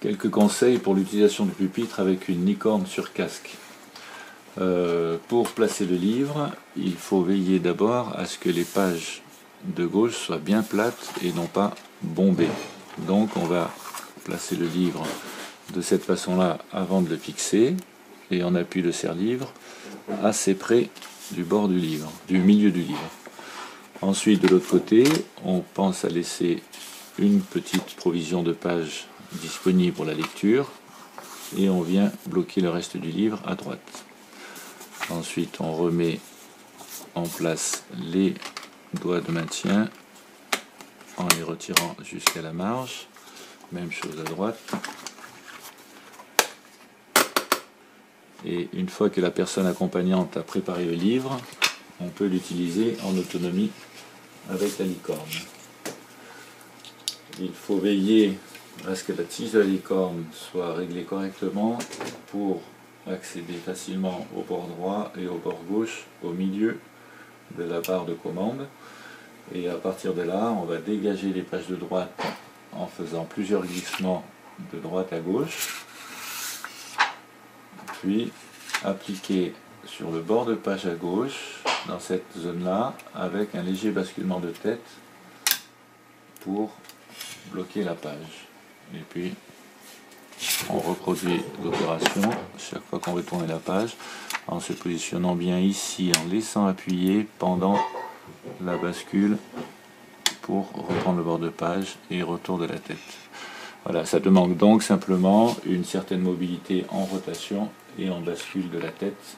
Quelques conseils pour l'utilisation du pupitre avec une licorne sur casque. Euh, pour placer le livre, il faut veiller d'abord à ce que les pages de gauche soient bien plates et non pas bombées. Donc on va placer le livre de cette façon-là avant de le fixer et on appuie le serre-livre assez près du bord du livre, du milieu du livre. Ensuite, de l'autre côté, on pense à laisser une petite provision de pages disponible pour la lecture et on vient bloquer le reste du livre à droite. Ensuite, on remet en place les doigts de maintien en les retirant jusqu'à la marge. Même chose à droite. Et une fois que la personne accompagnante a préparé le livre, on peut l'utiliser en autonomie avec la licorne. Il faut veiller à ce que la tige de la licorne soit réglée correctement pour accéder facilement au bord droit et au bord gauche, au milieu de la barre de commande? Et à partir de là, on va dégager les pages de droite en faisant plusieurs glissements de droite à gauche. Puis appliquer sur le bord de page à gauche, dans cette zone-là, avec un léger basculement de tête pour bloquer la page. Et puis, on reproduit l'opération chaque fois qu'on veut la page en se positionnant bien ici, en laissant appuyer pendant la bascule pour reprendre le bord de page et retour de la tête. Voilà, ça demande donc simplement une certaine mobilité en rotation et en bascule de la tête